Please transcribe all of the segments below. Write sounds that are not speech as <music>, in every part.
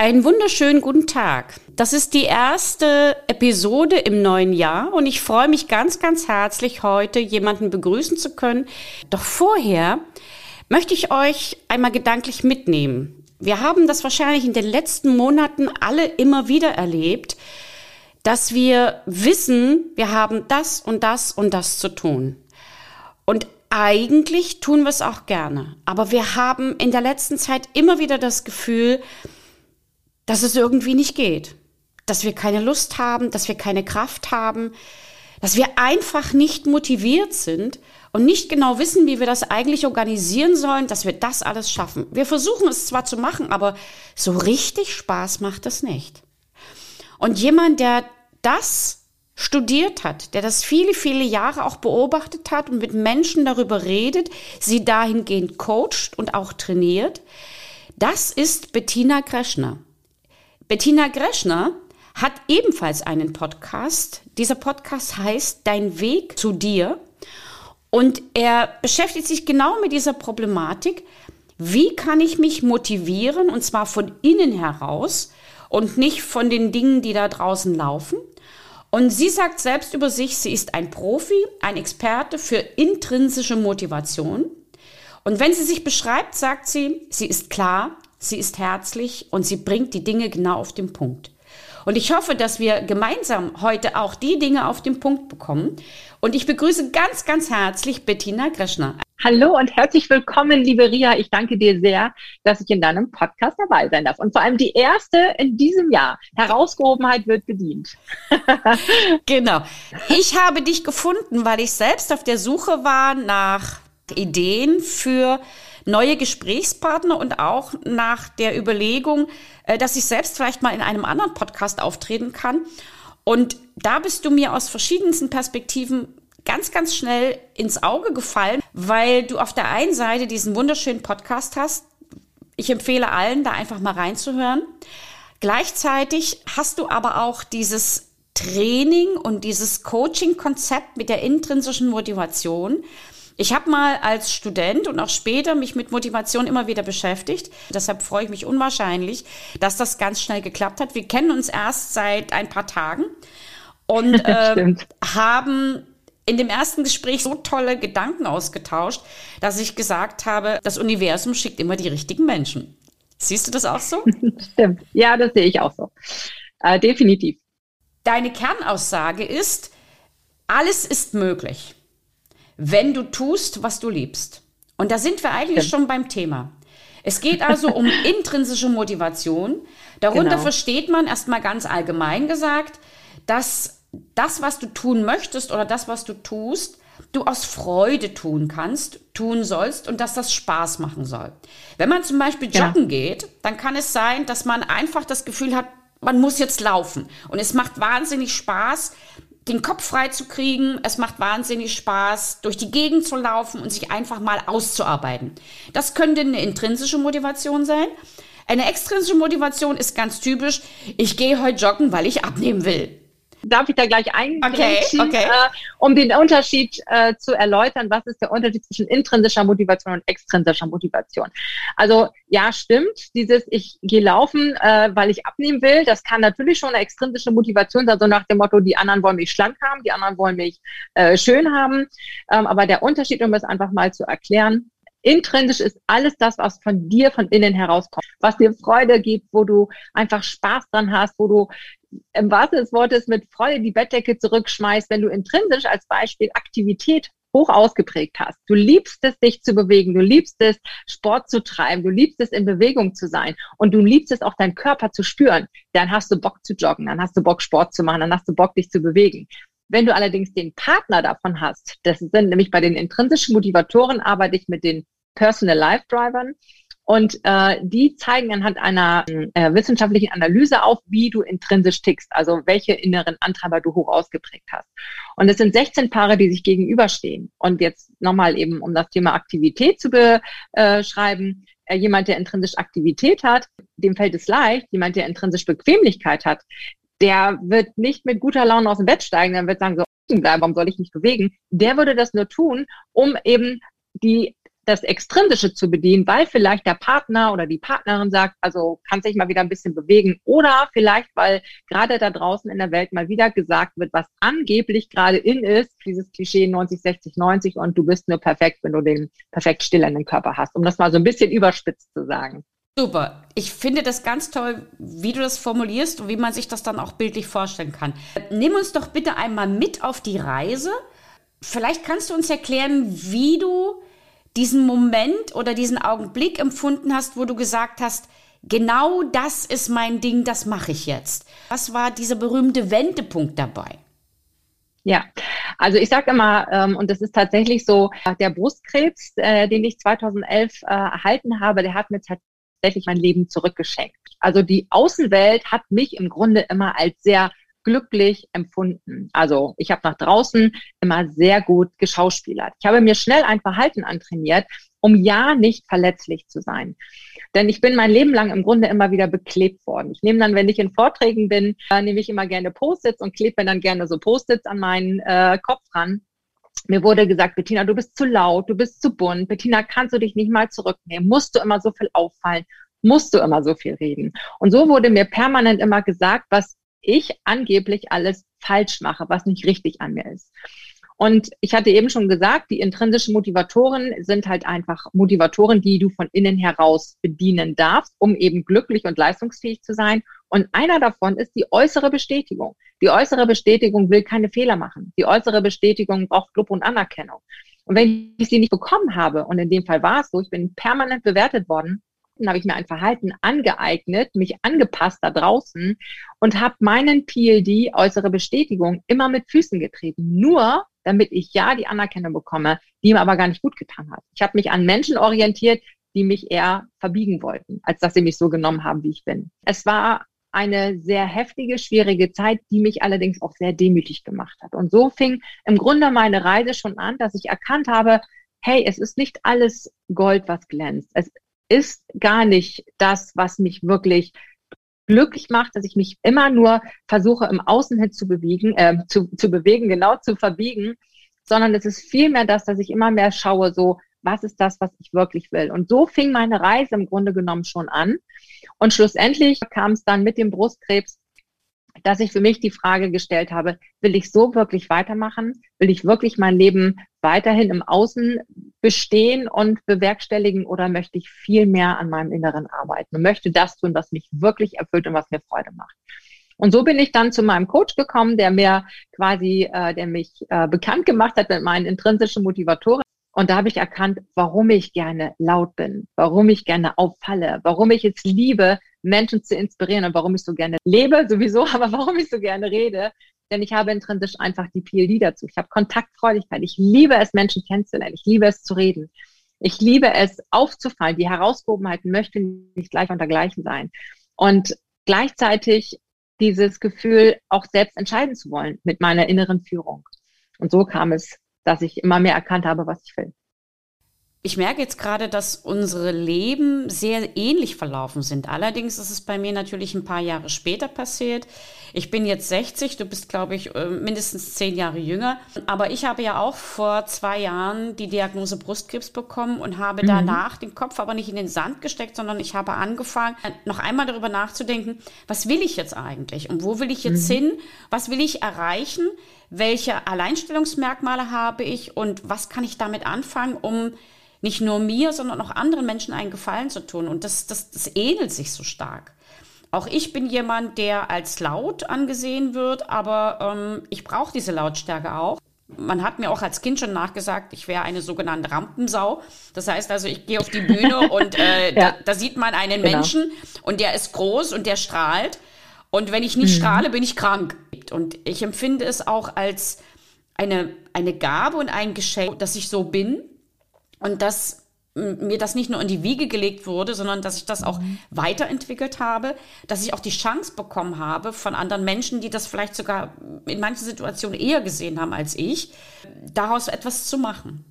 Einen wunderschönen guten Tag. Das ist die erste Episode im neuen Jahr und ich freue mich ganz, ganz herzlich, heute jemanden begrüßen zu können. Doch vorher möchte ich euch einmal gedanklich mitnehmen. Wir haben das wahrscheinlich in den letzten Monaten alle immer wieder erlebt, dass wir wissen, wir haben das und das und das zu tun. Und eigentlich tun wir es auch gerne. Aber wir haben in der letzten Zeit immer wieder das Gefühl, dass es irgendwie nicht geht, dass wir keine Lust haben, dass wir keine Kraft haben, dass wir einfach nicht motiviert sind und nicht genau wissen, wie wir das eigentlich organisieren sollen, dass wir das alles schaffen. Wir versuchen es zwar zu machen, aber so richtig Spaß macht es nicht. Und jemand, der das studiert hat, der das viele, viele Jahre auch beobachtet hat und mit Menschen darüber redet, sie dahingehend coacht und auch trainiert, das ist Bettina Kreschner. Bettina Greschner hat ebenfalls einen Podcast. Dieser Podcast heißt Dein Weg zu dir. Und er beschäftigt sich genau mit dieser Problematik. Wie kann ich mich motivieren und zwar von innen heraus und nicht von den Dingen, die da draußen laufen? Und sie sagt selbst über sich, sie ist ein Profi, ein Experte für intrinsische Motivation. Und wenn sie sich beschreibt, sagt sie, sie ist klar, sie ist herzlich und sie bringt die Dinge genau auf den Punkt. Und ich hoffe, dass wir gemeinsam heute auch die Dinge auf den Punkt bekommen. Und ich begrüße ganz, ganz herzlich Bettina Greschner. Hallo und herzlich willkommen, liebe Ria. Ich danke dir sehr, dass ich in deinem Podcast dabei sein darf. Und vor allem die erste in diesem Jahr. Herausgehobenheit wird bedient. <laughs> genau. Ich habe dich gefunden, weil ich selbst auf der Suche war nach Ideen für neue Gesprächspartner und auch nach der Überlegung, äh, dass ich selbst vielleicht mal in einem anderen Podcast auftreten kann. Und da bist du mir aus verschiedensten Perspektiven ganz, ganz schnell ins Auge gefallen, weil du auf der einen Seite diesen wunderschönen Podcast hast. Ich empfehle allen, da einfach mal reinzuhören. Gleichzeitig hast du aber auch dieses Training und dieses Coaching-Konzept mit der intrinsischen Motivation, ich habe mal als Student und auch später mich mit Motivation immer wieder beschäftigt. Deshalb freue ich mich unwahrscheinlich, dass das ganz schnell geklappt hat. Wir kennen uns erst seit ein paar Tagen und <laughs> äh, haben in dem ersten Gespräch so tolle Gedanken ausgetauscht, dass ich gesagt habe, das Universum schickt immer die richtigen Menschen. Siehst du das auch so? <laughs> Stimmt. Ja, das sehe ich auch so. Äh, definitiv. Deine Kernaussage ist, alles ist möglich wenn du tust, was du liebst. Und da sind wir eigentlich ja. schon beim Thema. Es geht also um <laughs> intrinsische Motivation. Darunter genau. versteht man erstmal ganz allgemein gesagt, dass das, was du tun möchtest oder das, was du tust, du aus Freude tun kannst, tun sollst und dass das Spaß machen soll. Wenn man zum Beispiel joggen ja. geht, dann kann es sein, dass man einfach das Gefühl hat, man muss jetzt laufen. Und es macht wahnsinnig Spaß, den Kopf frei zu kriegen. Es macht wahnsinnig Spaß, durch die Gegend zu laufen und sich einfach mal auszuarbeiten. Das könnte eine intrinsische Motivation sein. Eine extrinsische Motivation ist ganz typisch. Ich gehe heute joggen, weil ich abnehmen will. Darf ich da gleich eingreifen, okay, okay. äh, um den Unterschied äh, zu erläutern, was ist der Unterschied zwischen intrinsischer Motivation und extrinsischer Motivation? Also ja, stimmt, dieses ich gehe laufen, äh, weil ich abnehmen will, das kann natürlich schon eine extrinsische Motivation sein, so nach dem Motto, die anderen wollen mich schlank haben, die anderen wollen mich äh, schön haben. Ähm, aber der Unterschied, um es einfach mal zu erklären, Intrinsisch ist alles das, was von dir von innen herauskommt, was dir Freude gibt, wo du einfach Spaß dran hast, wo du im wahrsten des Wortes mit Freude die Bettdecke zurückschmeißt, wenn du intrinsisch als Beispiel Aktivität hoch ausgeprägt hast. Du liebst es, dich zu bewegen, du liebst es, Sport zu treiben, du liebst es, in Bewegung zu sein und du liebst es auch, deinen Körper zu spüren. Dann hast du Bock zu joggen, dann hast du Bock, Sport zu machen, dann hast du Bock, dich zu bewegen. Wenn du allerdings den Partner davon hast, das sind nämlich bei den intrinsischen Motivatoren, arbeite ich mit den Personal Life Drivern, Und äh, die zeigen anhand einer äh, wissenschaftlichen Analyse auf, wie du intrinsisch tickst, also welche inneren Antreiber du hoch ausgeprägt hast. Und es sind 16 Paare, die sich gegenüberstehen. Und jetzt nochmal eben, um das Thema Aktivität zu beschreiben, äh, jemand, der intrinsisch Aktivität hat, dem fällt es leicht. Jemand, der intrinsisch Bequemlichkeit hat, der wird nicht mit guter Laune aus dem Bett steigen, dann wird sagen so, warum soll ich mich bewegen? Der würde das nur tun, um eben die das Extrinsische zu bedienen, weil vielleicht der Partner oder die Partnerin sagt, also kann sich mal wieder ein bisschen bewegen oder vielleicht, weil gerade da draußen in der Welt mal wieder gesagt wird, was angeblich gerade in ist, dieses Klischee 90, 60, 90 und du bist nur perfekt, wenn du den perfekt stillenden Körper hast, um das mal so ein bisschen überspitzt zu sagen. Super. Ich finde das ganz toll, wie du das formulierst und wie man sich das dann auch bildlich vorstellen kann. Nimm uns doch bitte einmal mit auf die Reise. Vielleicht kannst du uns erklären, wie du diesen Moment oder diesen Augenblick empfunden hast, wo du gesagt hast, genau das ist mein Ding, das mache ich jetzt. Was war dieser berühmte Wendepunkt dabei? Ja, also ich sage immer, ähm, und das ist tatsächlich so, der Brustkrebs, äh, den ich 2011 äh, erhalten habe, der hat mir tatsächlich mein Leben zurückgeschenkt. Also die Außenwelt hat mich im Grunde immer als sehr glücklich empfunden. Also ich habe nach draußen immer sehr gut geschauspielert. Ich habe mir schnell ein Verhalten antrainiert, um ja nicht verletzlich zu sein. Denn ich bin mein Leben lang im Grunde immer wieder beklebt worden. Ich nehme dann, wenn ich in Vorträgen bin, äh, nehme ich immer gerne Post-its und klebe mir dann gerne so Post-its an meinen äh, Kopf ran. Mir wurde gesagt, Bettina, du bist zu laut, du bist zu bunt. Bettina, kannst du dich nicht mal zurücknehmen? Musst du immer so viel auffallen? Musst du immer so viel reden? Und so wurde mir permanent immer gesagt, was ich angeblich alles falsch mache, was nicht richtig an mir ist. Und ich hatte eben schon gesagt, die intrinsischen Motivatoren sind halt einfach Motivatoren, die du von innen heraus bedienen darfst, um eben glücklich und leistungsfähig zu sein. Und einer davon ist die äußere Bestätigung. Die äußere Bestätigung will keine Fehler machen. Die äußere Bestätigung braucht Lob und Anerkennung. Und wenn ich sie nicht bekommen habe, und in dem Fall war es so, ich bin permanent bewertet worden, Verhalten, habe ich mir ein Verhalten angeeignet, mich angepasst da draußen und habe meinen PLD, äußere Bestätigung, immer mit Füßen getreten. Nur damit ich ja die Anerkennung bekomme, die mir aber gar nicht gut getan hat. Ich habe mich an Menschen orientiert, die mich eher verbiegen wollten, als dass sie mich so genommen haben, wie ich bin. Es war eine sehr heftige, schwierige Zeit, die mich allerdings auch sehr demütig gemacht hat. Und so fing im Grunde meine Reise schon an, dass ich erkannt habe, hey, es ist nicht alles Gold, was glänzt. Es ist gar nicht das, was mich wirklich glücklich macht, dass ich mich immer nur versuche, im Außen hin zu bewegen, äh, zu, zu bewegen, genau zu verbiegen, sondern es ist vielmehr das, dass ich immer mehr schaue, so, was ist das, was ich wirklich will? Und so fing meine Reise im Grunde genommen schon an. Und schlussendlich kam es dann mit dem Brustkrebs dass ich für mich die Frage gestellt habe, will ich so wirklich weitermachen? Will ich wirklich mein Leben weiterhin im Außen bestehen und bewerkstelligen oder möchte ich viel mehr an meinem Inneren arbeiten und möchte das tun, was mich wirklich erfüllt und was mir Freude macht? Und so bin ich dann zu meinem Coach gekommen, der mir quasi, äh, der mich äh, bekannt gemacht hat mit meinen intrinsischen Motivatoren. Und da habe ich erkannt, warum ich gerne laut bin, warum ich gerne auffalle, warum ich es liebe, Menschen zu inspirieren und warum ich so gerne lebe, sowieso, <laughs> aber warum ich so gerne rede. Denn ich habe intrinsisch einfach die PLD dazu. Ich habe Kontaktfreudigkeit. Ich liebe es, Menschen kennenzulernen. Ich liebe es zu reden. Ich liebe es aufzufallen. Die Herausgehobenheit möchte nicht gleich untergleichen sein. Und gleichzeitig dieses Gefühl, auch selbst entscheiden zu wollen mit meiner inneren Führung. Und so kam es, dass ich immer mehr erkannt habe, was ich will. Ich merke jetzt gerade, dass unsere Leben sehr ähnlich verlaufen sind. Allerdings ist es bei mir natürlich ein paar Jahre später passiert. Ich bin jetzt 60, du bist, glaube ich, äh, mindestens zehn Jahre jünger. Aber ich habe ja auch vor zwei Jahren die Diagnose Brustkrebs bekommen und habe mhm. danach den Kopf aber nicht in den Sand gesteckt, sondern ich habe angefangen, noch einmal darüber nachzudenken, was will ich jetzt eigentlich und wo will ich jetzt mhm. hin? Was will ich erreichen? Welche Alleinstellungsmerkmale habe ich und was kann ich damit anfangen, um nicht nur mir, sondern auch anderen Menschen einen Gefallen zu tun. Und das, das, das ähnelt sich so stark. Auch ich bin jemand, der als laut angesehen wird, aber ähm, ich brauche diese Lautstärke auch. Man hat mir auch als Kind schon nachgesagt, ich wäre eine sogenannte Rampensau. Das heißt also, ich gehe auf die Bühne <laughs> und äh, ja. da, da, sieht man einen genau. Menschen und der ist groß und der strahlt. Und wenn ich nicht mhm. strahle, bin ich krank. Und ich empfinde es auch als eine, eine Gabe und ein Geschenk, dass ich so bin und dass mir das nicht nur in die Wiege gelegt wurde, sondern dass ich das auch mhm. weiterentwickelt habe, dass ich auch die Chance bekommen habe von anderen Menschen, die das vielleicht sogar in manchen Situationen eher gesehen haben als ich, daraus etwas zu machen.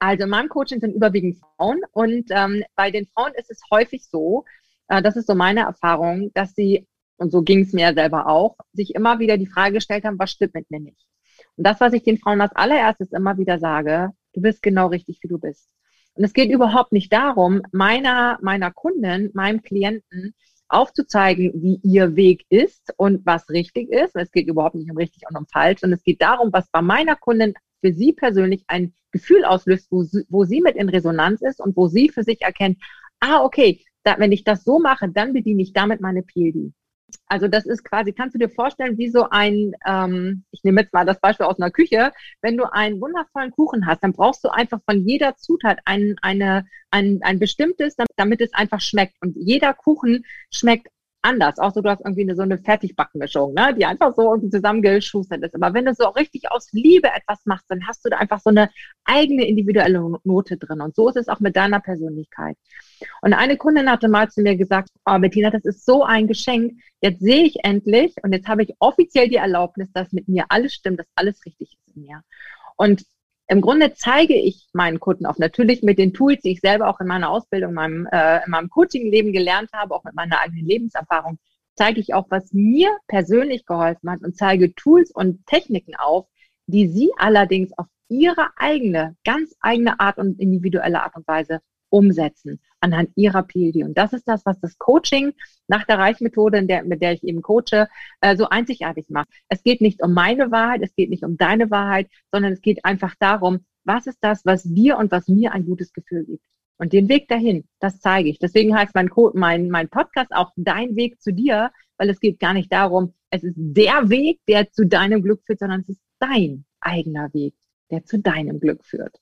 Also in meinem Coaching sind überwiegend Frauen und ähm, bei den Frauen ist es häufig so, äh, das ist so meine Erfahrung, dass sie, und so ging es mir selber auch, sich immer wieder die Frage gestellt haben, was stimmt mit mir nicht? Und das, was ich den Frauen als allererstes immer wieder sage, du bist genau richtig, wie du bist. Und es geht überhaupt nicht darum, meiner, meiner Kundin, meinem Klienten aufzuzeigen, wie ihr Weg ist und was richtig ist. Es geht überhaupt nicht um richtig und um falsch, sondern es geht darum, was bei meiner Kundin für sie persönlich ein Gefühl auslöst, wo sie, wo sie mit in Resonanz ist und wo sie für sich erkennt, ah, okay, da, wenn ich das so mache, dann bediene ich damit meine PLD. Also das ist quasi, kannst du dir vorstellen, wie so ein, ähm, ich nehme jetzt mal das Beispiel aus einer Küche, wenn du einen wundervollen Kuchen hast, dann brauchst du einfach von jeder Zutat ein, eine, ein, ein bestimmtes, damit es einfach schmeckt. Und jeder Kuchen schmeckt anders. Auch so, du hast irgendwie eine, so eine Fertigbackmischung, ne, die einfach so irgendwie zusammengeschustert ist. Aber wenn du so richtig aus Liebe etwas machst, dann hast du da einfach so eine eigene individuelle Note drin. Und so ist es auch mit deiner Persönlichkeit. Und eine Kundin hatte mal zu mir gesagt, oh Bettina, das ist so ein Geschenk. Jetzt sehe ich endlich und jetzt habe ich offiziell die Erlaubnis, dass mit mir alles stimmt, dass alles richtig ist in mir. Und im Grunde zeige ich meinen Kunden auch natürlich mit den Tools, die ich selber auch in meiner Ausbildung, in meinem, äh, in meinem Coaching-Leben gelernt habe, auch mit meiner eigenen Lebenserfahrung, zeige ich auch, was mir persönlich geholfen hat und zeige Tools und Techniken auf, die sie allerdings auf ihre eigene, ganz eigene Art und individuelle Art und Weise umsetzen anhand ihrer PLD. Und das ist das, was das Coaching nach der Reichmethode, der, mit der ich eben coache, äh, so einzigartig macht. Es geht nicht um meine Wahrheit, es geht nicht um deine Wahrheit, sondern es geht einfach darum, was ist das, was dir und was mir ein gutes Gefühl gibt. Und den Weg dahin, das zeige ich. Deswegen heißt mein, mein, mein Podcast auch Dein Weg zu dir, weil es geht gar nicht darum, es ist der Weg, der zu deinem Glück führt, sondern es ist dein eigener Weg, der zu deinem Glück führt.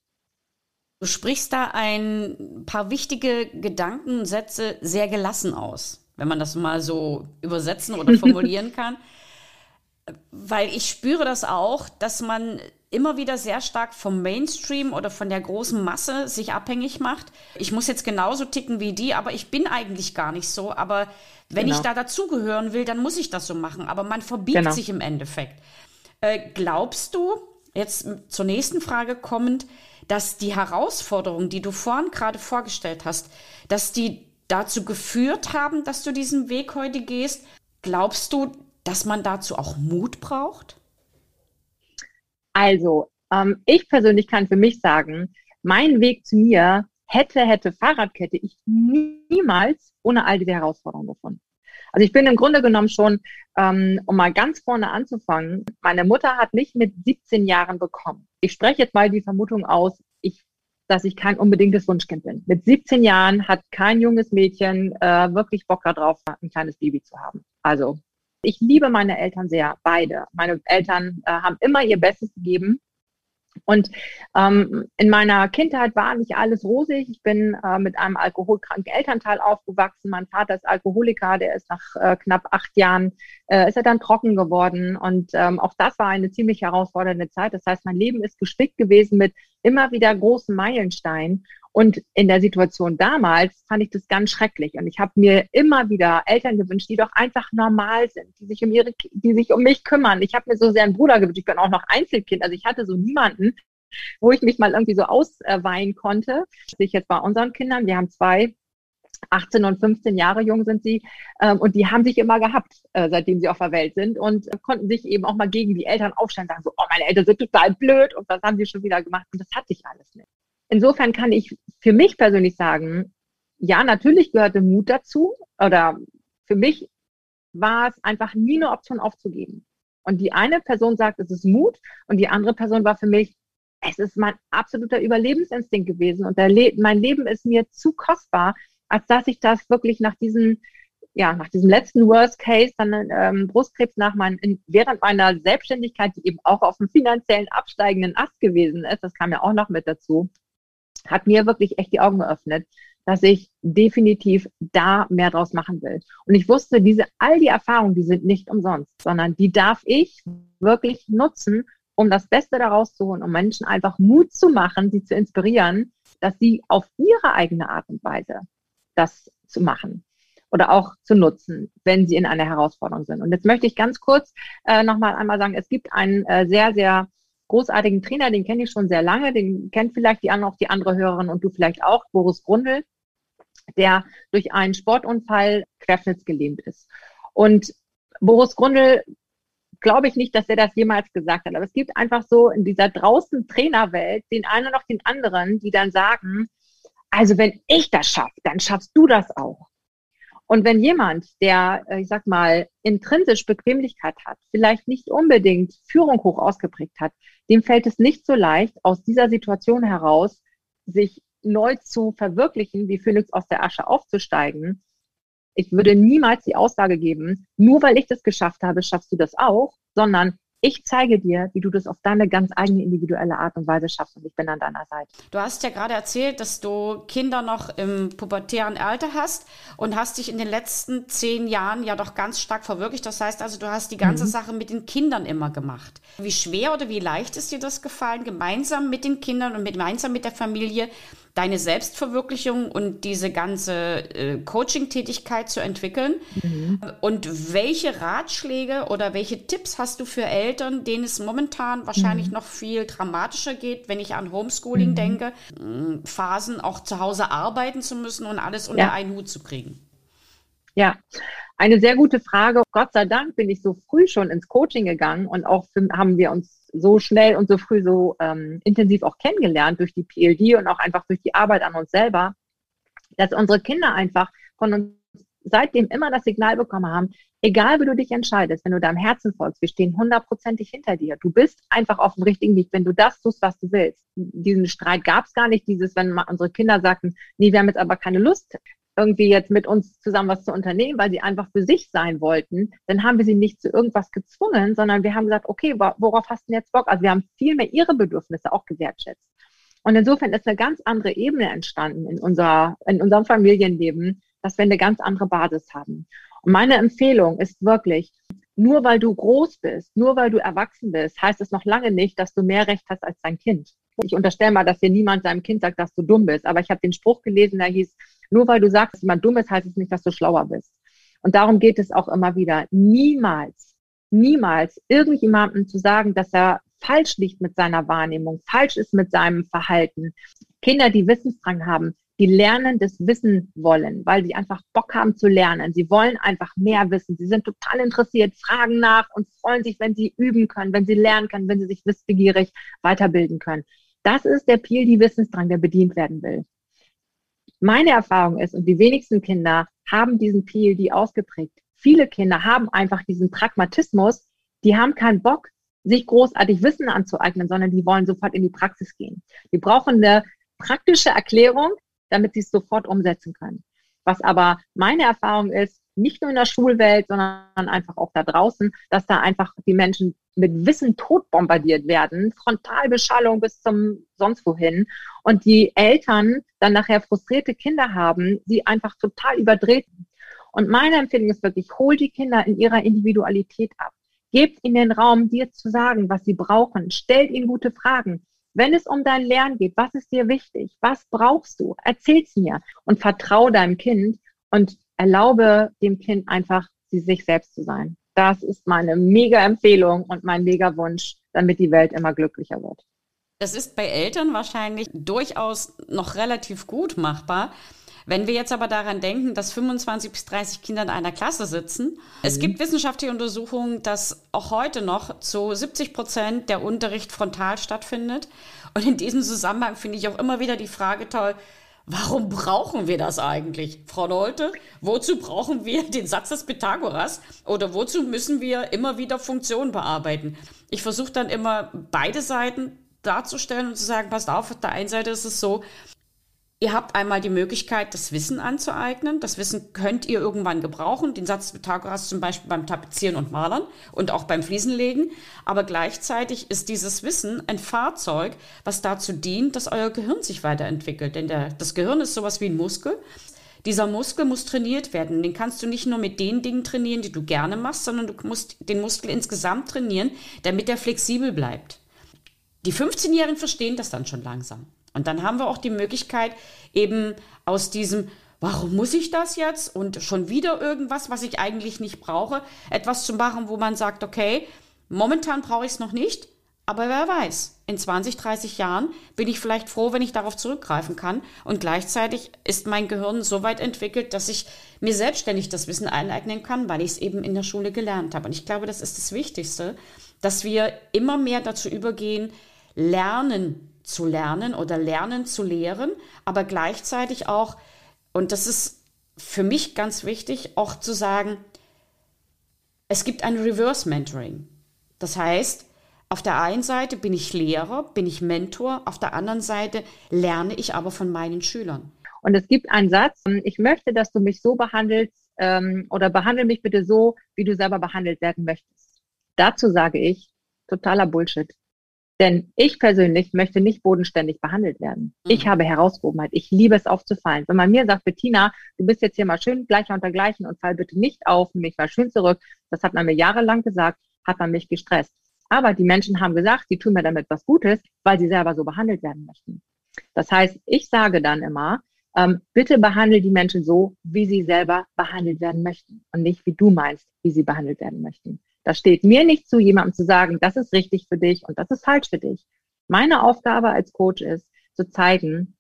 Du sprichst da ein paar wichtige Gedankensätze sehr gelassen aus, wenn man das mal so übersetzen oder <laughs> formulieren kann. Weil ich spüre das auch, dass man immer wieder sehr stark vom Mainstream oder von der großen Masse sich abhängig macht. Ich muss jetzt genauso ticken wie die, aber ich bin eigentlich gar nicht so. Aber wenn genau. ich da dazugehören will, dann muss ich das so machen. Aber man verbiegt genau. sich im Endeffekt. Äh, glaubst du, jetzt zur nächsten Frage kommend, dass die Herausforderungen, die du vorhin gerade vorgestellt hast, dass die dazu geführt haben, dass du diesen Weg heute gehst? Glaubst du, dass man dazu auch Mut braucht? Also, ähm, ich persönlich kann für mich sagen, mein Weg zu mir hätte, hätte Fahrradkette ich niemals ohne all diese Herausforderungen gefunden. Also ich bin im Grunde genommen schon, ähm, um mal ganz vorne anzufangen, meine Mutter hat mich mit 17 Jahren bekommen. Ich spreche jetzt mal die Vermutung aus, ich, dass ich kein unbedingtes Wunschkind bin. Mit 17 Jahren hat kein junges Mädchen äh, wirklich Bock darauf, ein kleines Baby zu haben. Also ich liebe meine Eltern sehr, beide. Meine Eltern äh, haben immer ihr Bestes gegeben und ähm, in meiner Kindheit war nicht alles rosig. Ich bin äh, mit einem alkoholkranken Elternteil aufgewachsen. Mein Vater ist Alkoholiker, der ist nach äh, knapp acht Jahren, äh, ist er dann trocken geworden. Und ähm, auch das war eine ziemlich herausfordernde Zeit. Das heißt, mein Leben ist gespickt gewesen mit immer wieder großen Meilensteinen. Und in der Situation damals fand ich das ganz schrecklich. Und ich habe mir immer wieder Eltern gewünscht, die doch einfach normal sind, die sich um ihre, die sich um mich kümmern. Ich habe mir so sehr einen Bruder gewünscht. Ich bin auch noch Einzelkind. Also ich hatte so niemanden, wo ich mich mal irgendwie so ausweinen konnte. Ich jetzt bei unseren Kindern, wir haben zwei 18 und 15 Jahre jung sind sie ähm, und die haben sich immer gehabt, äh, seitdem sie auf der Welt sind und äh, konnten sich eben auch mal gegen die Eltern aufstellen, sagen so, oh, meine Eltern sind total blöd und was haben sie schon wieder gemacht und das hatte ich alles nicht. Insofern kann ich für mich persönlich sagen, ja, natürlich gehörte Mut dazu oder für mich war es einfach nie eine Option aufzugeben. Und die eine Person sagt, es ist Mut und die andere Person war für mich, es ist mein absoluter Überlebensinstinkt gewesen und Le mein Leben ist mir zu kostbar, als dass ich das wirklich nach diesem, ja, nach diesem letzten Worst Case, dann ähm, Brustkrebs nach mein, in, während meiner Selbstständigkeit, die eben auch auf dem finanziellen absteigenden Ast gewesen ist, das kam ja auch noch mit dazu, hat mir wirklich echt die Augen geöffnet, dass ich definitiv da mehr draus machen will. Und ich wusste, diese, all die Erfahrungen, die sind nicht umsonst, sondern die darf ich wirklich nutzen, um das Beste daraus zu holen, um Menschen einfach Mut zu machen, sie zu inspirieren, dass sie auf ihre eigene Art und Weise das zu machen oder auch zu nutzen, wenn sie in einer Herausforderung sind. Und jetzt möchte ich ganz kurz äh, nochmal einmal sagen, es gibt einen äh, sehr, sehr großartigen Trainer, den kenne ich schon sehr lange, den kennt vielleicht die andere, auch die andere Hörerin und du vielleicht auch, Boris Grundl, der durch einen Sportunfall querschnittsgelähmt ist. Und Boris Grundl glaube ich nicht, dass er das jemals gesagt hat. Aber es gibt einfach so in dieser draußen Trainerwelt den einen und den anderen, die dann sagen, also wenn ich das schaffe, dann schaffst du das auch. Und wenn jemand, der, äh, ich sag mal, intrinsisch Bequemlichkeit hat, vielleicht nicht unbedingt Führung hoch ausgeprägt hat, dem fällt es nicht so leicht, aus dieser Situation heraus sich neu zu verwirklichen, wie Phoenix aus der Asche aufzusteigen. Ich würde niemals die Aussage geben, nur weil ich das geschafft habe, schaffst du das auch, sondern ich zeige dir, wie du das auf deine ganz eigene individuelle Art und Weise schaffst und ich bin an deiner Seite. Du hast ja gerade erzählt, dass du Kinder noch im pubertären Alter hast und hast dich in den letzten zehn Jahren ja doch ganz stark verwirklicht. Das heißt also, du hast die ganze mhm. Sache mit den Kindern immer gemacht. Wie schwer oder wie leicht ist dir das gefallen, gemeinsam mit den Kindern und gemeinsam mit der Familie deine Selbstverwirklichung und diese ganze äh, Coaching-Tätigkeit zu entwickeln? Mhm. Und welche Ratschläge oder welche Tipps hast du für Eltern, denen es momentan wahrscheinlich mhm. noch viel dramatischer geht, wenn ich an Homeschooling mhm. denke, Phasen auch zu Hause arbeiten zu müssen und alles unter ja. einen Hut zu kriegen? Ja, eine sehr gute Frage. Gott sei Dank bin ich so früh schon ins Coaching gegangen und auch haben wir uns so schnell und so früh so ähm, intensiv auch kennengelernt durch die PLD und auch einfach durch die Arbeit an uns selber, dass unsere Kinder einfach von uns seitdem immer das Signal bekommen haben, egal wie du dich entscheidest, wenn du deinem Herzen folgst, wir stehen hundertprozentig hinter dir. Du bist einfach auf dem richtigen Weg, wenn du das tust, was du willst. Diesen Streit gab es gar nicht, dieses, wenn unsere Kinder sagten, nee, wir haben jetzt aber keine Lust, irgendwie jetzt mit uns zusammen was zu unternehmen, weil sie einfach für sich sein wollten, dann haben wir sie nicht zu irgendwas gezwungen, sondern wir haben gesagt, okay, worauf hast du denn jetzt Bock? Also wir haben viel mehr ihre Bedürfnisse auch gewertschätzt. Und insofern ist eine ganz andere Ebene entstanden in, unser, in unserem Familienleben, dass wir eine ganz andere Basis haben. Und meine Empfehlung ist wirklich, nur weil du groß bist, nur weil du erwachsen bist, heißt es noch lange nicht, dass du mehr Recht hast als dein Kind. Ich unterstelle mal, dass hier niemand seinem Kind sagt, dass du dumm bist. Aber ich habe den Spruch gelesen, der hieß, nur weil du sagst, dass jemand dumm ist, heißt es nicht, dass du schlauer bist. Und darum geht es auch immer wieder. Niemals, niemals irgendjemandem zu sagen, dass er falsch liegt mit seiner Wahrnehmung, falsch ist mit seinem Verhalten. Kinder, die Wissensdrang haben, die lernen das Wissen wollen, weil sie einfach Bock haben zu lernen. Sie wollen einfach mehr wissen. Sie sind total interessiert, fragen nach und freuen sich, wenn sie üben können, wenn sie lernen können, wenn sie sich wissbegierig weiterbilden können. Das ist der Peel, die Wissensdrang, der bedient werden will. Meine Erfahrung ist, und die wenigsten Kinder haben diesen PLD ausgeprägt. Viele Kinder haben einfach diesen Pragmatismus, die haben keinen Bock, sich großartig Wissen anzueignen, sondern die wollen sofort in die Praxis gehen. Die brauchen eine praktische Erklärung, damit sie es sofort umsetzen können. Was aber meine Erfahrung ist, nicht nur in der Schulwelt, sondern einfach auch da draußen, dass da einfach die Menschen mit Wissen totbombardiert werden, Frontalbeschallung bis zum sonst wohin und die Eltern dann nachher frustrierte Kinder haben, die einfach total überdreht. Und meine Empfehlung ist wirklich, hol die Kinder in ihrer Individualität ab. Gebt ihnen den Raum, dir zu sagen, was sie brauchen. Stellt ihnen gute Fragen. Wenn es um dein Lernen geht, was ist dir wichtig? Was brauchst du? Erzähl's mir und vertraue deinem Kind und erlaube dem Kind einfach, sie sich selbst zu sein. Das ist meine mega Empfehlung und mein mega Wunsch, damit die Welt immer glücklicher wird. Das ist bei Eltern wahrscheinlich durchaus noch relativ gut machbar. Wenn wir jetzt aber daran denken, dass 25 bis 30 Kinder in einer Klasse sitzen, mhm. es gibt wissenschaftliche Untersuchungen, dass auch heute noch zu 70 Prozent der Unterricht frontal stattfindet. Und in diesem Zusammenhang finde ich auch immer wieder die Frage toll, Warum brauchen wir das eigentlich, Frau Nolte? Wozu brauchen wir den Satz des Pythagoras? Oder wozu müssen wir immer wieder Funktionen bearbeiten? Ich versuche dann immer beide Seiten darzustellen und zu sagen, passt auf, auf der einen Seite ist es so, Ihr habt einmal die Möglichkeit, das Wissen anzueignen. Das Wissen könnt ihr irgendwann gebrauchen. Den Satz Pythagoras zum Beispiel beim Tapezieren und Malern und auch beim Fliesenlegen. Aber gleichzeitig ist dieses Wissen ein Fahrzeug, was dazu dient, dass euer Gehirn sich weiterentwickelt. Denn der, das Gehirn ist sowas wie ein Muskel. Dieser Muskel muss trainiert werden. Den kannst du nicht nur mit den Dingen trainieren, die du gerne machst, sondern du musst den Muskel insgesamt trainieren, damit er flexibel bleibt. Die 15-Jährigen verstehen das dann schon langsam. Und dann haben wir auch die Möglichkeit, eben aus diesem, warum muss ich das jetzt und schon wieder irgendwas, was ich eigentlich nicht brauche, etwas zu machen, wo man sagt, okay, momentan brauche ich es noch nicht, aber wer weiß, in 20, 30 Jahren bin ich vielleicht froh, wenn ich darauf zurückgreifen kann. Und gleichzeitig ist mein Gehirn so weit entwickelt, dass ich mir selbstständig das Wissen aneignen kann, weil ich es eben in der Schule gelernt habe. Und ich glaube, das ist das Wichtigste, dass wir immer mehr dazu übergehen, lernen zu lernen oder lernen zu lehren, aber gleichzeitig auch, und das ist für mich ganz wichtig, auch zu sagen, es gibt ein Reverse Mentoring. Das heißt, auf der einen Seite bin ich Lehrer, bin ich Mentor, auf der anderen Seite lerne ich aber von meinen Schülern. Und es gibt einen Satz, ich möchte, dass du mich so behandelst ähm, oder behandle mich bitte so, wie du selber behandelt werden möchtest. Dazu sage ich, totaler Bullshit. Denn ich persönlich möchte nicht bodenständig behandelt werden. Mhm. Ich habe Herausgehobenheit. Ich liebe es aufzufallen. Wenn man mir sagt, Bettina, du bist jetzt hier mal schön gleicher unter gleichen und fall bitte nicht auf, mich mal schön zurück. Das hat man mir jahrelang gesagt, hat man mich gestresst. Aber die Menschen haben gesagt, sie tun mir damit was Gutes, weil sie selber so behandelt werden möchten. Das heißt, ich sage dann immer, ähm, bitte behandle die Menschen so, wie sie selber behandelt werden möchten und nicht wie du meinst, wie sie behandelt werden möchten. Das steht mir nicht zu, jemandem zu sagen, das ist richtig für dich und das ist falsch für dich. Meine Aufgabe als Coach ist, zu zeigen,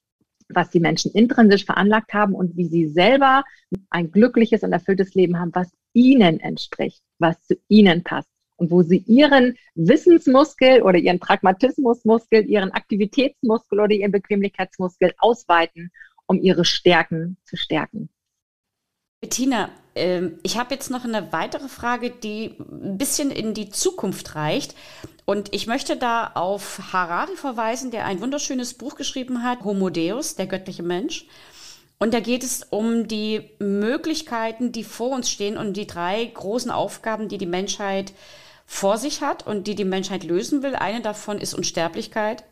was die Menschen intrinsisch veranlagt haben und wie sie selber ein glückliches und erfülltes Leben haben, was ihnen entspricht, was zu ihnen passt und wo sie ihren Wissensmuskel oder ihren Pragmatismusmuskel, ihren Aktivitätsmuskel oder ihren Bequemlichkeitsmuskel ausweiten, um ihre Stärken zu stärken. Bettina, ähm, ich habe jetzt noch eine weitere Frage, die ein bisschen in die Zukunft reicht. Und ich möchte da auf Harari verweisen, der ein wunderschönes Buch geschrieben hat, Homo Deus, der göttliche Mensch. Und da geht es um die Möglichkeiten, die vor uns stehen und die drei großen Aufgaben, die die Menschheit vor sich hat und die die Menschheit lösen will. Eine davon ist Unsterblichkeit.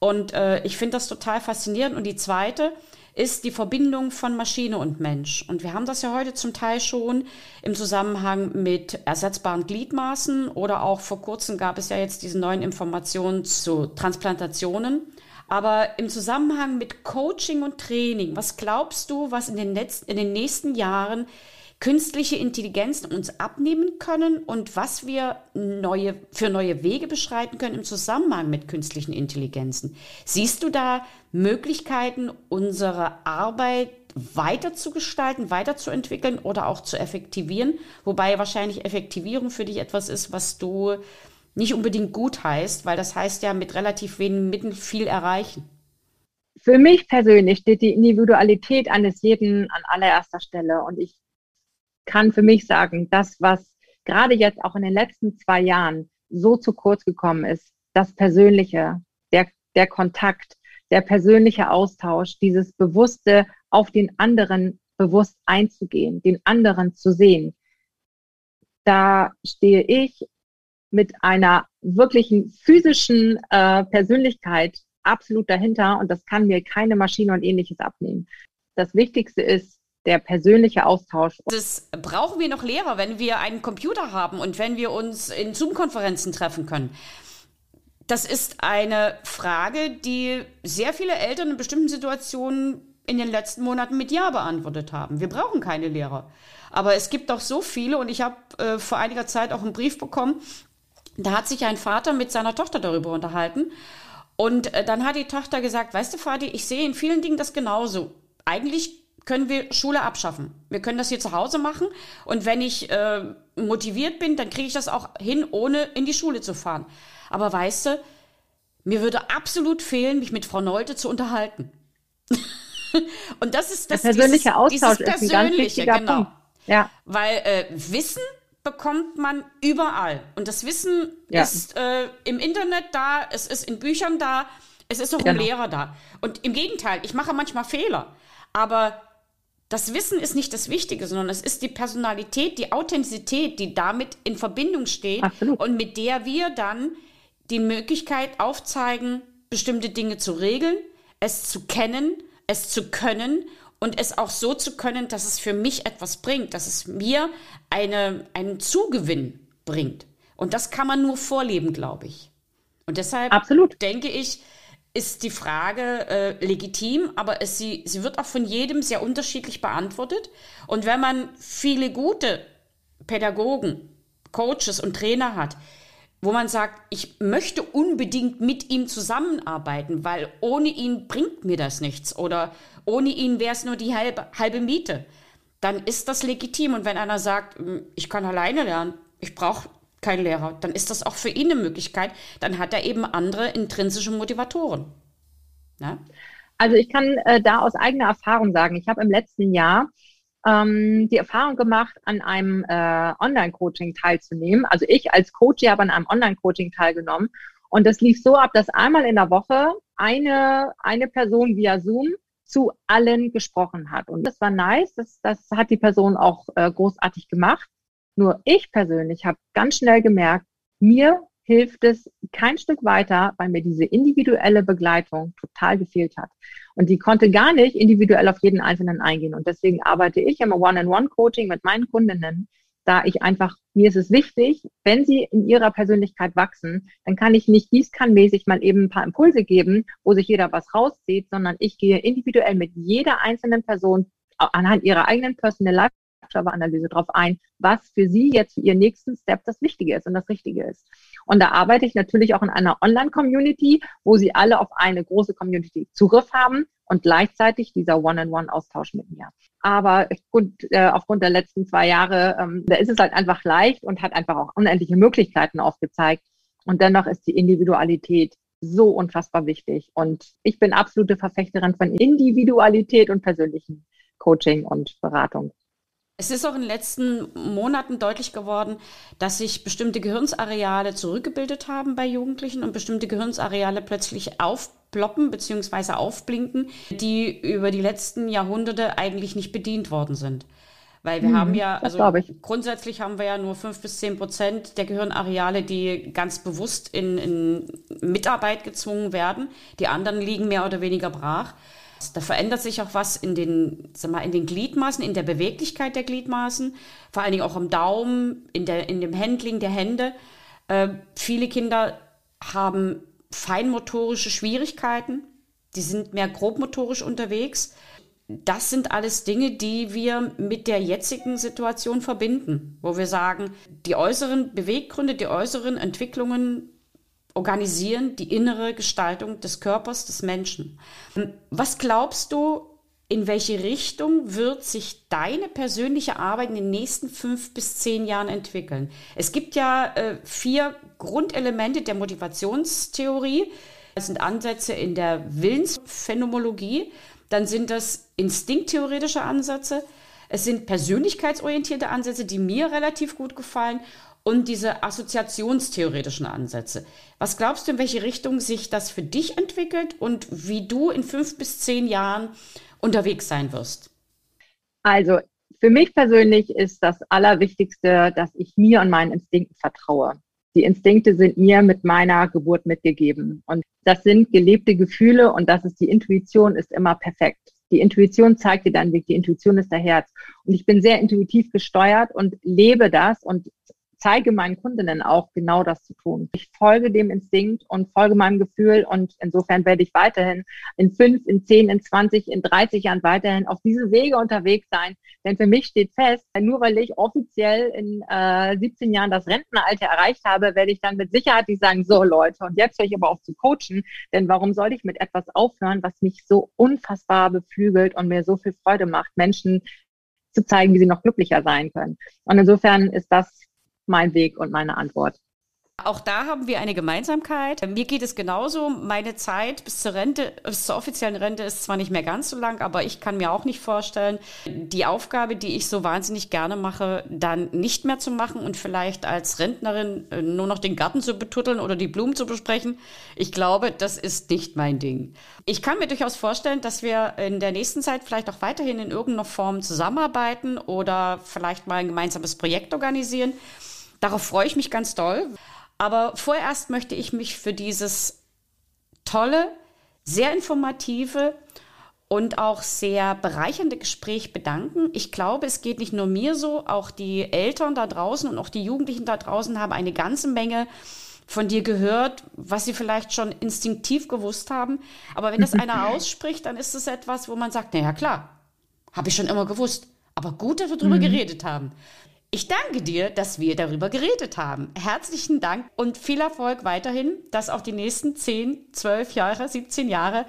Und äh, ich finde das total faszinierend. Und die zweite ist die Verbindung von Maschine und Mensch. Und wir haben das ja heute zum Teil schon im Zusammenhang mit ersetzbaren Gliedmaßen oder auch vor kurzem gab es ja jetzt diese neuen Informationen zu Transplantationen. Aber im Zusammenhang mit Coaching und Training, was glaubst du, was in den, letzten, in den nächsten Jahren künstliche Intelligenzen uns abnehmen können und was wir neue, für neue Wege beschreiten können im Zusammenhang mit künstlichen Intelligenzen. Siehst du da Möglichkeiten, unsere Arbeit weiter zu gestalten, weiterzuentwickeln oder auch zu effektivieren? Wobei wahrscheinlich Effektivierung für dich etwas ist, was du nicht unbedingt gut heißt, weil das heißt ja mit relativ wenigen Mitteln viel erreichen. Für mich persönlich steht die Individualität eines jeden an allererster Stelle und ich kann für mich sagen, das, was gerade jetzt auch in den letzten zwei Jahren so zu kurz gekommen ist, das Persönliche, der, der Kontakt, der persönliche Austausch, dieses Bewusste auf den anderen bewusst einzugehen, den anderen zu sehen. Da stehe ich mit einer wirklichen physischen äh, Persönlichkeit absolut dahinter und das kann mir keine Maschine und ähnliches abnehmen. Das Wichtigste ist, der persönliche Austausch. Das brauchen wir noch Lehrer, wenn wir einen Computer haben und wenn wir uns in Zoom-Konferenzen treffen können. Das ist eine Frage, die sehr viele Eltern in bestimmten Situationen in den letzten Monaten mit Ja beantwortet haben. Wir brauchen keine Lehrer. Aber es gibt doch so viele und ich habe äh, vor einiger Zeit auch einen Brief bekommen, da hat sich ein Vater mit seiner Tochter darüber unterhalten. Und äh, dann hat die Tochter gesagt, weißt du, Vati, ich sehe in vielen Dingen das genauso. Eigentlich können wir Schule abschaffen. Wir können das hier zu Hause machen und wenn ich äh, motiviert bin, dann kriege ich das auch hin, ohne in die Schule zu fahren. Aber weißt du, mir würde absolut fehlen, mich mit Frau Neute zu unterhalten. <laughs> und das ist das Der persönliche dieses, Austausch dieses persönliche, ist ein ganz wichtiger genau. Punkt. Ja. Weil äh, Wissen bekommt man überall und das Wissen ja. ist äh, im Internet da, es ist in Büchern da, es ist auch genau. im Lehrer da. Und im Gegenteil, ich mache manchmal Fehler, aber das Wissen ist nicht das Wichtige, sondern es ist die Personalität, die Authentizität, die damit in Verbindung steht Absolut. und mit der wir dann die Möglichkeit aufzeigen, bestimmte Dinge zu regeln, es zu kennen, es zu können und es auch so zu können, dass es für mich etwas bringt, dass es mir eine, einen Zugewinn bringt. Und das kann man nur vorleben, glaube ich. Und deshalb Absolut. denke ich, ist die Frage äh, legitim, aber es, sie, sie wird auch von jedem sehr unterschiedlich beantwortet. Und wenn man viele gute Pädagogen, Coaches und Trainer hat, wo man sagt, ich möchte unbedingt mit ihm zusammenarbeiten, weil ohne ihn bringt mir das nichts oder ohne ihn wäre es nur die halbe, halbe Miete, dann ist das legitim. Und wenn einer sagt, hm, ich kann alleine lernen, ich brauche keinen Lehrer, dann ist das auch für ihn eine Möglichkeit. Dann hat er eben andere intrinsische Motivatoren. Ja? Also ich kann äh, da aus eigener Erfahrung sagen, ich habe im letzten Jahr ähm, die Erfahrung gemacht, an einem äh, Online-Coaching teilzunehmen. Also ich als Coach habe an einem Online-Coaching teilgenommen. Und das lief so ab, dass einmal in der Woche eine, eine Person via Zoom zu allen gesprochen hat. Und das war nice, das, das hat die Person auch äh, großartig gemacht. Nur ich persönlich habe ganz schnell gemerkt, mir hilft es kein Stück weiter, weil mir diese individuelle Begleitung total gefehlt hat. Und die konnte gar nicht individuell auf jeden Einzelnen eingehen. Und deswegen arbeite ich im One-on-One-Coaching mit meinen Kundinnen, da ich einfach, mir ist es wichtig, wenn sie in ihrer Persönlichkeit wachsen, dann kann ich nicht gießkannmäßig mal eben ein paar Impulse geben, wo sich jeder was rauszieht, sondern ich gehe individuell mit jeder einzelnen Person anhand ihrer eigenen Personal Life Java-Analyse darauf ein, was für Sie jetzt für Ihren nächsten Step das Wichtige ist und das Richtige ist. Und da arbeite ich natürlich auch in einer Online-Community, wo Sie alle auf eine große Community Zugriff haben und gleichzeitig dieser One-on-One-Austausch mit mir. Aber gut, äh, aufgrund der letzten zwei Jahre, ähm, da ist es halt einfach leicht und hat einfach auch unendliche Möglichkeiten aufgezeigt. Und dennoch ist die Individualität so unfassbar wichtig. Und ich bin absolute Verfechterin von Individualität und persönlichen Coaching und Beratung. Es ist auch in den letzten Monaten deutlich geworden, dass sich bestimmte Gehirnsareale zurückgebildet haben bei Jugendlichen und bestimmte Gehirnsareale plötzlich aufploppen bzw. aufblinken, die über die letzten Jahrhunderte eigentlich nicht bedient worden sind. Weil wir hm, haben ja, also grundsätzlich haben wir ja nur fünf bis zehn Prozent der Gehirnareale, die ganz bewusst in, in Mitarbeit gezwungen werden. Die anderen liegen mehr oder weniger brach. Da verändert sich auch was in den, sag mal, in den Gliedmaßen, in der Beweglichkeit der Gliedmaßen, vor allen Dingen auch am Daumen, in, der, in dem Handling der Hände. Äh, viele Kinder haben feinmotorische Schwierigkeiten, die sind mehr grobmotorisch unterwegs. Das sind alles Dinge, die wir mit der jetzigen Situation verbinden, wo wir sagen, die äußeren Beweggründe, die äußeren Entwicklungen organisieren die innere Gestaltung des Körpers des Menschen. Was glaubst du, in welche Richtung wird sich deine persönliche Arbeit in den nächsten fünf bis zehn Jahren entwickeln? Es gibt ja äh, vier Grundelemente der Motivationstheorie. Das sind Ansätze in der Willensphänomenologie. Dann sind das instinkttheoretische Ansätze. Es sind persönlichkeitsorientierte Ansätze, die mir relativ gut gefallen und diese assoziationstheoretischen Ansätze. Was glaubst du, in welche Richtung sich das für dich entwickelt und wie du in fünf bis zehn Jahren unterwegs sein wirst? Also für mich persönlich ist das Allerwichtigste, dass ich mir und meinen Instinkten vertraue. Die Instinkte sind mir mit meiner Geburt mitgegeben. Und das sind gelebte Gefühle und das ist die Intuition, ist immer perfekt. Die Intuition zeigt dir deinen Weg. Die Intuition ist der Herz. Und ich bin sehr intuitiv gesteuert und lebe das und zeige meinen Kundinnen auch genau das zu tun. Ich folge dem Instinkt und folge meinem Gefühl und insofern werde ich weiterhin in fünf, in zehn, in zwanzig, in dreißig Jahren weiterhin auf diese Wege unterwegs sein. Denn für mich steht fest, nur weil ich offiziell in äh, 17 Jahren das Rentenalter erreicht habe, werde ich dann mit Sicherheit nicht sagen, so Leute, und jetzt höre ich aber auf zu coachen, denn warum soll ich mit etwas aufhören, was mich so unfassbar beflügelt und mir so viel Freude macht, Menschen zu zeigen, wie sie noch glücklicher sein können. Und insofern ist das mein Weg und meine Antwort. Auch da haben wir eine Gemeinsamkeit. Mir geht es genauso. Meine Zeit bis zur Rente, bis zur offiziellen Rente ist zwar nicht mehr ganz so lang, aber ich kann mir auch nicht vorstellen, die Aufgabe, die ich so wahnsinnig gerne mache, dann nicht mehr zu machen und vielleicht als Rentnerin äh, nur noch den Garten zu betutteln oder die Blumen zu besprechen. Ich glaube, das ist nicht mein Ding. Ich kann mir durchaus vorstellen, dass wir in der nächsten Zeit vielleicht auch weiterhin in irgendeiner Form zusammenarbeiten oder vielleicht mal ein gemeinsames Projekt organisieren. Darauf freue ich mich ganz doll. Aber vorerst möchte ich mich für dieses tolle, sehr informative und auch sehr bereichernde Gespräch bedanken. Ich glaube, es geht nicht nur mir so, auch die Eltern da draußen und auch die Jugendlichen da draußen haben eine ganze Menge von dir gehört, was sie vielleicht schon instinktiv gewusst haben. Aber wenn das <laughs> einer ausspricht, dann ist es etwas, wo man sagt, na ja klar, habe ich schon immer gewusst. Aber gut, dass wir darüber mhm. geredet haben. Ich danke dir, dass wir darüber geredet haben. Herzlichen Dank und viel Erfolg weiterhin, dass auch die nächsten 10, 12 Jahre, 17 Jahre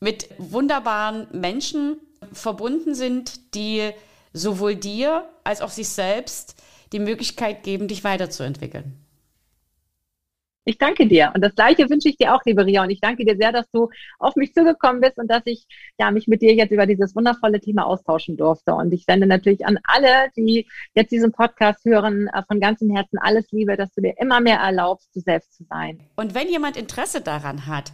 mit wunderbaren Menschen verbunden sind, die sowohl dir als auch sich selbst die Möglichkeit geben, dich weiterzuentwickeln. Ich danke dir. Und das Gleiche wünsche ich dir auch, liebe Ria. Und ich danke dir sehr, dass du auf mich zugekommen bist und dass ich ja, mich mit dir jetzt über dieses wundervolle Thema austauschen durfte. Und ich sende natürlich an alle, die jetzt diesen Podcast hören, äh, von ganzem Herzen alles Liebe, dass du dir immer mehr erlaubst, du selbst zu sein. Und wenn jemand Interesse daran hat,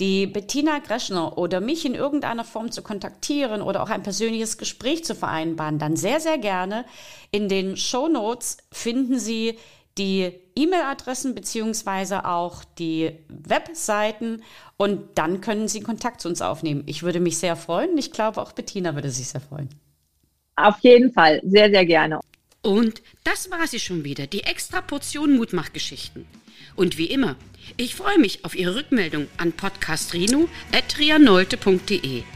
die Bettina Greschner oder mich in irgendeiner Form zu kontaktieren oder auch ein persönliches Gespräch zu vereinbaren, dann sehr, sehr gerne. In den Show Notes finden Sie die E-Mail-Adressen beziehungsweise auch die Webseiten und dann können Sie Kontakt zu uns aufnehmen. Ich würde mich sehr freuen. Ich glaube, auch Bettina würde sich sehr freuen. Auf jeden Fall, sehr, sehr gerne. Und das war sie schon wieder, die extra Portion Mutmachgeschichten. Und wie immer, ich freue mich auf Ihre Rückmeldung an podcastrino.trianolte.de.